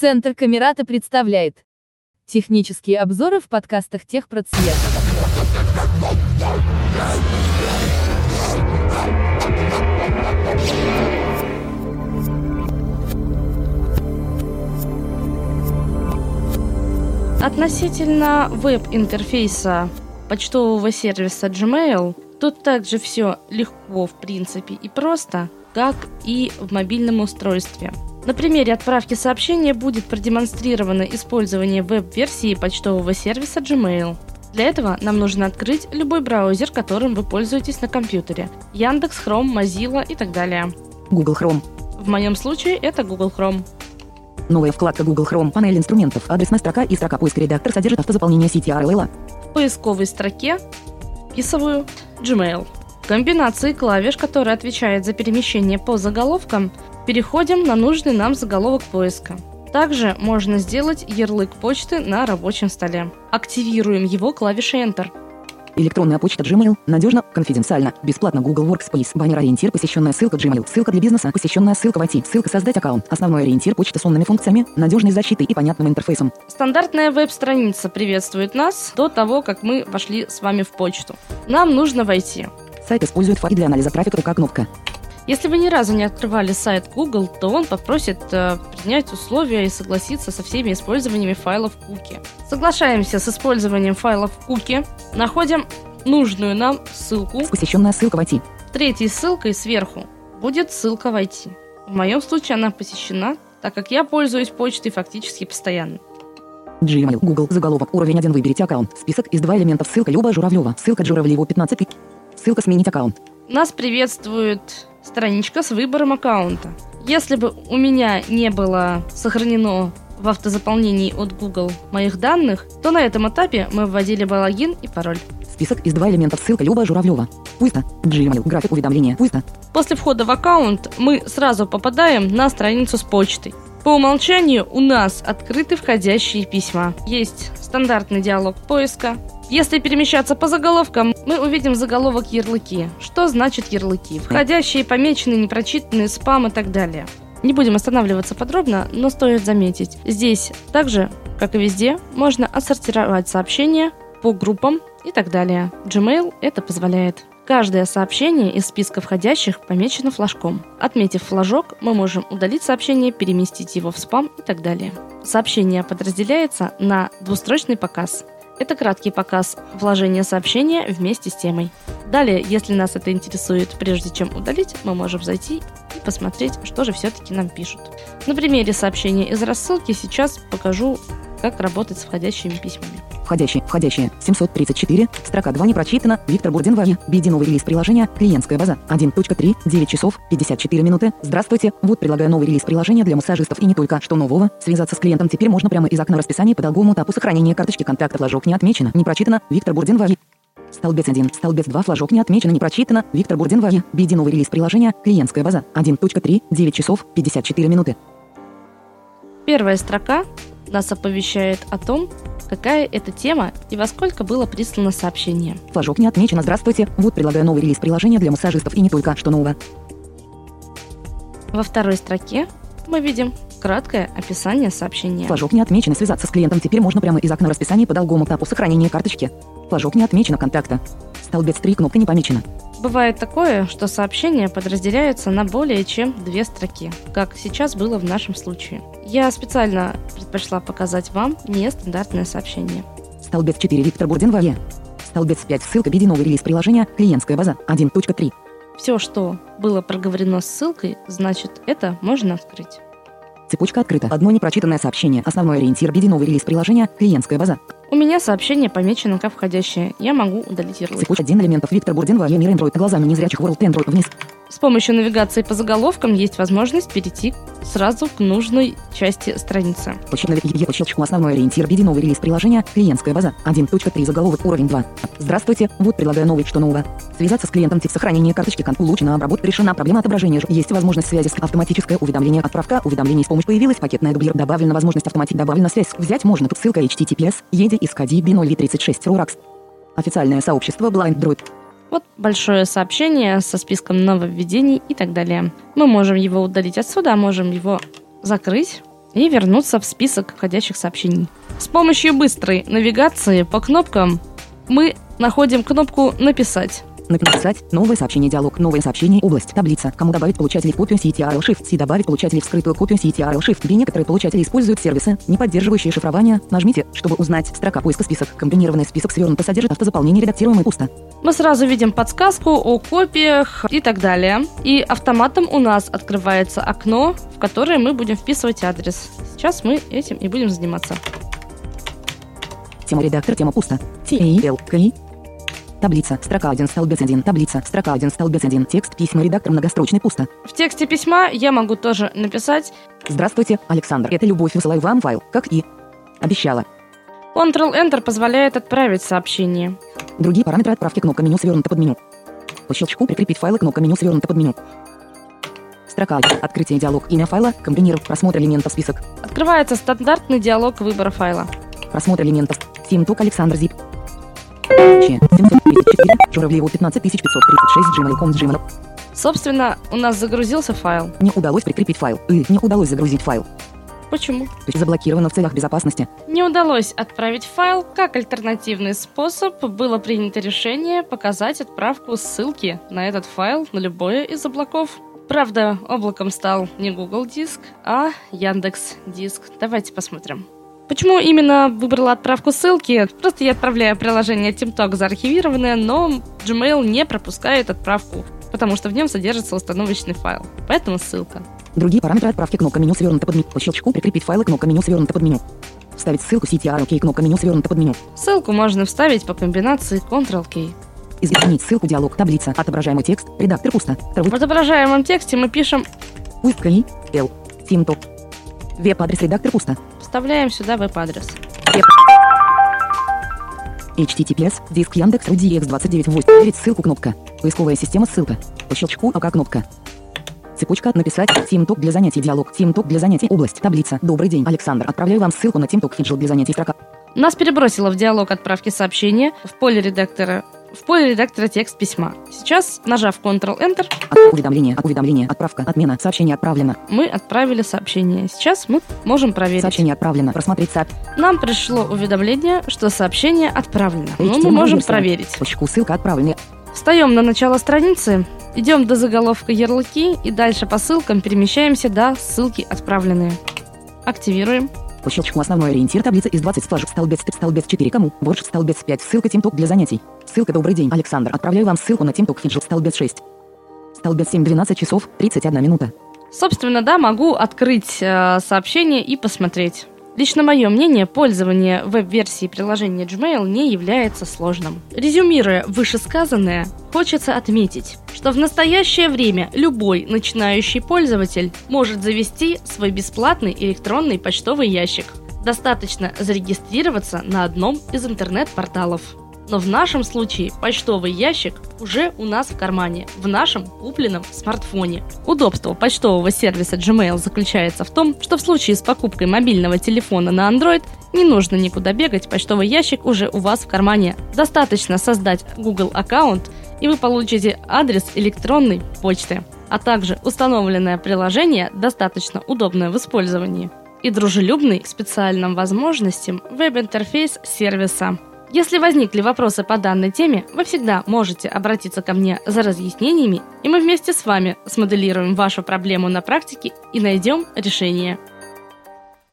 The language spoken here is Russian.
Центр Камерата представляет технические обзоры в подкастах Техпроцвет. Относительно веб-интерфейса почтового сервиса Gmail, тут также все легко, в принципе, и просто, как и в мобильном устройстве. На примере отправки сообщения будет продемонстрировано использование веб-версии почтового сервиса Gmail. Для этого нам нужно открыть любой браузер, которым вы пользуетесь на компьютере. Яндекс, Chrome, Mozilla и так далее. Google Chrome. В моем случае это Google Chrome. Новая вкладка Google Chrome. Панель инструментов. Адресная строка и строка поиска редактор содержит автозаполнение сети RLL. В поисковой строке вписываю Gmail. Комбинации клавиш, которые отвечают за перемещение по заголовкам, переходим на нужный нам заголовок поиска. Также можно сделать ярлык почты на рабочем столе. Активируем его клавишей Enter. Электронная почта Gmail. Надежно, конфиденциально. Бесплатно Google Workspace. Баннер ориентир. Посещенная ссылка Gmail. Ссылка для бизнеса. Посещенная ссылка в IT. Ссылка создать аккаунт. Основной ориентир почта с умными функциями, надежной защитой и понятным интерфейсом. Стандартная веб-страница приветствует нас до того, как мы вошли с вами в почту. Нам нужно войти. Сайт использует фаги для анализа трафика как кнопка. Если вы ни разу не открывали сайт Google, то он попросит э, принять условия и согласиться со всеми использованиями файлов куки. Соглашаемся с использованием файлов куки, находим нужную нам ссылку. Посещенная ссылка в IT. Третьей ссылкой сверху будет ссылка в IT. В моем случае она посещена, так как я пользуюсь почтой фактически постоянно. Gmail, Google, заголовок, уровень 1, выберите аккаунт. Список из два элементов. Ссылка Люба Журавлева. Ссылка Журавлева 15. Ссылка сменить аккаунт. Нас приветствует страничка с выбором аккаунта. Если бы у меня не было сохранено в автозаполнении от Google моих данных, то на этом этапе мы вводили бы логин и пароль. Список из два элементов. Ссылка Люба Журавлева. Пусто. Gmail. График уведомления. Пусто. После входа в аккаунт мы сразу попадаем на страницу с почтой. По умолчанию у нас открыты входящие письма. Есть стандартный диалог поиска. Если перемещаться по заголовкам, мы увидим заголовок ярлыки. Что значит ярлыки? Входящие, помеченные, непрочитанные, спам и так далее. Не будем останавливаться подробно, но стоит заметить, здесь также, как и везде, можно отсортировать сообщения по группам и так далее. Gmail это позволяет. Каждое сообщение из списка входящих помечено флажком. Отметив флажок, мы можем удалить сообщение, переместить его в спам и так далее. Сообщение подразделяется на двустрочный показ. Это краткий показ вложения сообщения вместе с темой. Далее, если нас это интересует, прежде чем удалить, мы можем зайти и посмотреть, что же все-таки нам пишут. На примере сообщения из рассылки сейчас покажу, как работать с входящими письмами. Входящие, входящие, 734, строка 2 не прочитана, Виктор Бурдин Ваги, BD новый релиз приложения, клиентская база, 1.3, 9 часов, 54 минуты, здравствуйте, вот предлагаю новый релиз приложения для массажистов. И не только, что нового, связаться с клиентом теперь можно прямо из окна расписания по долгому этапу сохранения карточки. Контакта, флажок не отмечено, не прочитано, Виктор Бурдин Ваги. Столбец 1, столбец 2, флажок не отмечено, не прочитано, Виктор Бурдин Ваги, BD новый релиз приложения, клиентская база, 1.3, 9 часов, 54 минуты. Первая строка нас оповещает о том, какая это тема и во сколько было прислано сообщение. Флажок не отмечено. Здравствуйте. Вот предлагаю новый релиз приложения для массажистов и не только, что нового. Во второй строке мы видим краткое описание сообщения. Флажок не отмечено. Связаться с клиентом теперь можно прямо из окна расписания по долгому этапу сохранения карточки. Флажок не отмечено контакта. Столбец 3, кнопка не помечена. Бывает такое, что сообщения подразделяются на более чем две строки, как сейчас было в нашем случае. Я специально предпочла показать вам нестандартное сообщение. Столбец 4, Виктор Бурдин Ваге. Столбец 5, ссылка BD новый релиз приложения, клиентская база, 1.3. Все, что было проговорено с ссылкой, значит, это можно открыть. Цепочка открыта. Одно непрочитанное сообщение. Основной ориентир BD новый релиз приложения, клиентская база. У меня сообщение помечено как входящее. Я могу удалить ярлык. Цепочка один элементов. Виктор Бурдин Ваге, мир Android, глазами незрячих World Android вниз. С помощью навигации по заголовкам есть возможность перейти сразу к нужной части страницы. Почему по щелчку основной ориентир BD новый релиз приложения, клиентская база, 1.3 заголовок уровень 2. Здравствуйте, вот предлагаю новый, что нового. Связаться с клиентом тип сохранения карточки конт улучшена обработка решена проблема отображения. Есть возможность связи с автоматическое уведомление отправка уведомлений с помощью появилась пакетная дублир добавлена возможность автоматик добавлена связь. Взять можно тут ссылка https еди из коди b036 Rorax. Официальное сообщество Blind Droid. Вот большое сообщение со списком нововведений и так далее. Мы можем его удалить отсюда, а можем его закрыть и вернуться в список входящих сообщений. С помощью быстрой навигации по кнопкам мы находим кнопку «Написать». Написать. Новое сообщение. Диалог. Новое сообщение. Область. Таблица. Кому добавить получателей в копию CTRL Shift. C добавить получателей в скрытую копию CTRL Shift. B. Некоторые получатели используют сервисы, не поддерживающие шифрование. Нажмите, чтобы узнать. Строка поиска список. Комбинированный список свернуто содержит автозаполнение редактируемый пусто. Мы сразу видим подсказку о копиях и так далее. И автоматом у нас открывается окно, в которое мы будем вписывать адрес. Сейчас мы этим и будем заниматься. Тема редактор. Тема пусто. T. Таблица. Строка 1. Столбец 1. Таблица. Строка 1. Столбец 1. Текст. Письма. Редактор. Многострочный. Пусто. В тексте письма я могу тоже написать Здравствуйте, Александр. Это любовь. Высылаю вам файл. Как и обещала. Ctrl-Enter позволяет отправить сообщение. Другие параметры отправки. Кнопка меню свернута под меню. По щелчку прикрепить файлы. Кнопка меню свернута под меню. Строка 1. Открытие диалог. Имя файла. Комбинировать. Просмотр элементов. Список. Открывается стандартный диалог выбора файла. Просмотр элементов. Тимток Александр Зип. Че. 734. Журавлеву 15536. Gmail.com. Gmail. Собственно, у нас загрузился файл. Не удалось прикрепить файл. И не удалось загрузить файл. Почему? Заблокировано в целях безопасности. Не удалось отправить файл. Как альтернативный способ было принято решение показать отправку ссылки на этот файл на любое из облаков. Правда, облаком стал не Google Диск, а Яндекс Диск. Давайте посмотрим. Почему именно выбрала отправку ссылки? Просто я отправляю приложение TeamTalk заархивированное, но Gmail не пропускает отправку, потому что в нем содержится установочный файл. Поэтому ссылка. Другие параметры отправки. Кнопка меню свернута под меню. По щелчку прикрепить файлы. Кнопка меню свернута под меню. Вставить ссылку CTRL-K. Кнопка меню свернута под меню. Ссылку можно вставить по комбинации Ctrl-K. Изменить ссылку. Диалог. Таблица. Отображаемый текст. Редактор пусто. В отображаемом тексте мы пишем, Пусть. L. Тимток. Веб-адрес редактор пусто. вставляем сюда веб-адрес. HTTPS, диск Яндекс, UDX298. Проверить ссылку кнопка. Поисковая система ссылка. По щелчку АК кнопка. Цепочка написать TeamTalk для занятий диалог. TeamTalk для занятий область таблица. Добрый день, Александр. Отправляю вам ссылку на TeamTalk Фиджил для занятий строка. Нас перебросило в диалог отправки сообщения в поле редактора в поле редактора текст письма. Сейчас, нажав Ctrl-Enter, От уведомления, от уведомления, отправка, отмена, сообщение отправлено. мы отправили сообщение. Сейчас мы можем проверить. Сообщение отправлено. Просмотреть сооб... Нам пришло уведомление, что сообщение отправлено. Но мы HTML можем проверить. По щелчку ссылка отправлена. Встаем на начало страницы, идем до заголовка ярлыки и дальше по ссылкам перемещаемся до ссылки отправленные. Активируем. По щелчку основной ориентир таблица из 20 флажек. Столбец, столбец 4 кому. Борщ, столбец 5. Ссылка TeamTalk для занятий. Ссылка «Добрый день, Александр». Отправляю вам ссылку на TeamTalk Фиджил. Столбец 6. Столбец 7. 12 часов 31 минута. Собственно, да, могу открыть э, сообщение и посмотреть. Лично мое мнение, пользование веб-версией приложения Gmail не является сложным. Резюмируя вышесказанное, хочется отметить, что в настоящее время любой начинающий пользователь может завести свой бесплатный электронный почтовый ящик. Достаточно зарегистрироваться на одном из интернет-порталов. Но в нашем случае почтовый ящик уже у нас в кармане, в нашем купленном смартфоне. Удобство почтового сервиса Gmail заключается в том, что в случае с покупкой мобильного телефона на Android не нужно никуда бегать, почтовый ящик уже у вас в кармане. Достаточно создать Google аккаунт, и вы получите адрес электронной почты, а также установленное приложение достаточно удобное в использовании и дружелюбный к специальным возможностям веб-интерфейс сервиса. Если возникли вопросы по данной теме, вы всегда можете обратиться ко мне за разъяснениями, и мы вместе с вами смоделируем вашу проблему на практике и найдем решение.